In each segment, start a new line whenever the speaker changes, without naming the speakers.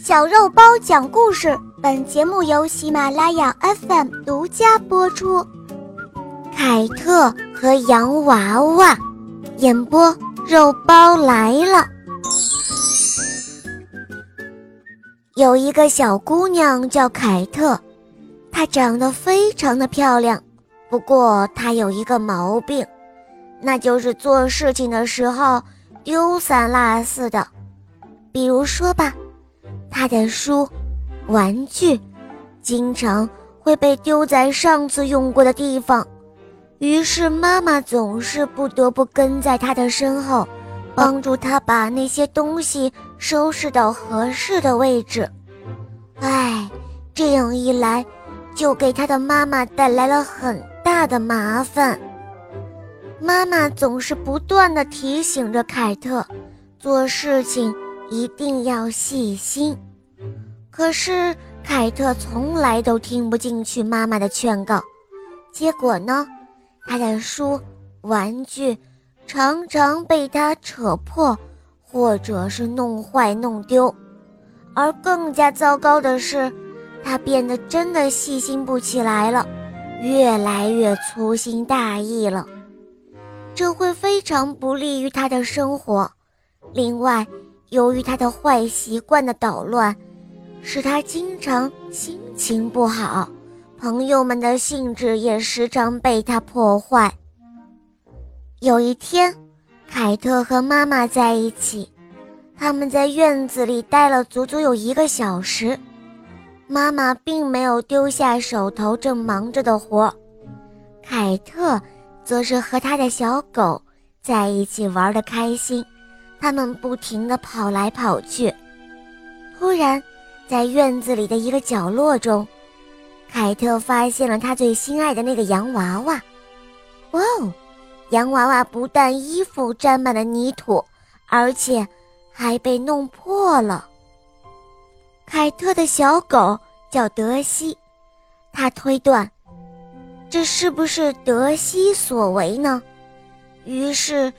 小肉包讲故事，本节目由喜马拉雅 FM 独家播出。凯特和洋娃娃，演播肉包来了。有一个小姑娘叫凯特，她长得非常的漂亮，不过她有一个毛病，那就是做事情的时候丢三落四的。比如说吧。他的书、玩具，经常会被丢在上次用过的地方，于是妈妈总是不得不跟在他的身后，帮助他把那些东西收拾到合适的位置。唉，这样一来，就给他的妈妈带来了很大的麻烦。妈妈总是不断地提醒着凯特，做事情。一定要细心，可是凯特从来都听不进去妈妈的劝告，结果呢，他的书、玩具常常被他扯破，或者是弄坏、弄丢。而更加糟糕的是，他变得真的细心不起来了，越来越粗心大意了，这会非常不利于他的生活。另外，由于他的坏习惯的捣乱，使他经常心情不好，朋友们的兴致也时常被他破坏。有一天，凯特和妈妈在一起，他们在院子里待了足足有一个小时。妈妈并没有丢下手头正忙着的活，凯特则是和他的小狗在一起玩得开心。他们不停地跑来跑去。突然，在院子里的一个角落中，凯特发现了他最心爱的那个洋娃娃。哇哦！洋娃娃不但衣服沾满了泥土，而且还被弄破了。凯特的小狗叫德西，他推断，这是不是德西所为呢？于是。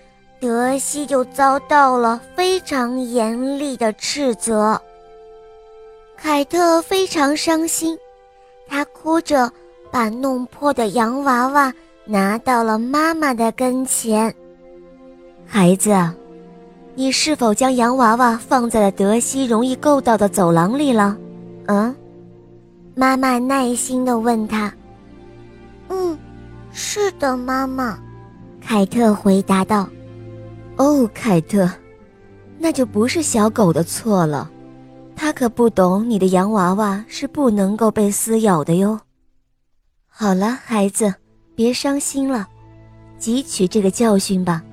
德西就遭到了非常严厉的斥责。凯特非常伤心，她哭着把弄破的洋娃娃拿到了妈妈的跟前。
孩子，你是否将洋娃娃放在了德西容易够到的走廊里了？嗯，
妈妈耐心地问他。嗯，是的，妈妈。凯特回答道。
哦，凯特，那就不是小狗的错了，它可不懂你的洋娃娃是不能够被撕咬的哟。好了，孩子，别伤心了，汲取这个教训吧。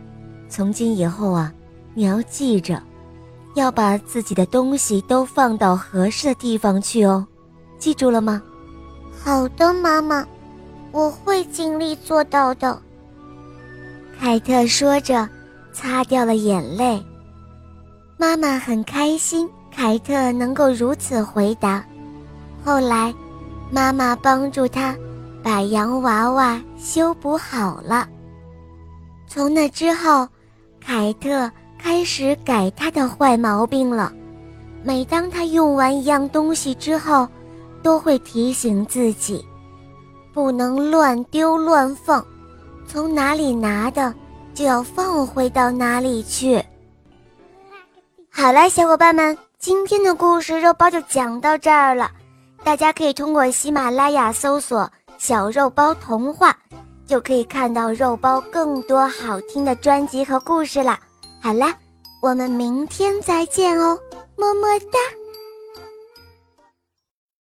从今以后啊，你要记着，要把自己的东西都放到合适的地方去哦，记住了吗？
好的，妈妈，我会尽力做到的。凯特说着。擦掉了眼泪，妈妈很开心，凯特能够如此回答。后来，妈妈帮助他把洋娃娃修补好了。从那之后，凯特开始改他的坏毛病了。每当他用完一样东西之后，都会提醒自己，不能乱丢乱放，从哪里拿的。就要放回到哪里去？好了，小伙伴们，今天的故事肉包就讲到这儿了。大家可以通过喜马拉雅搜索“小肉包童话”，就可以看到肉包更多好听的专辑和故事了。好了，我们明天再见哦，么么哒。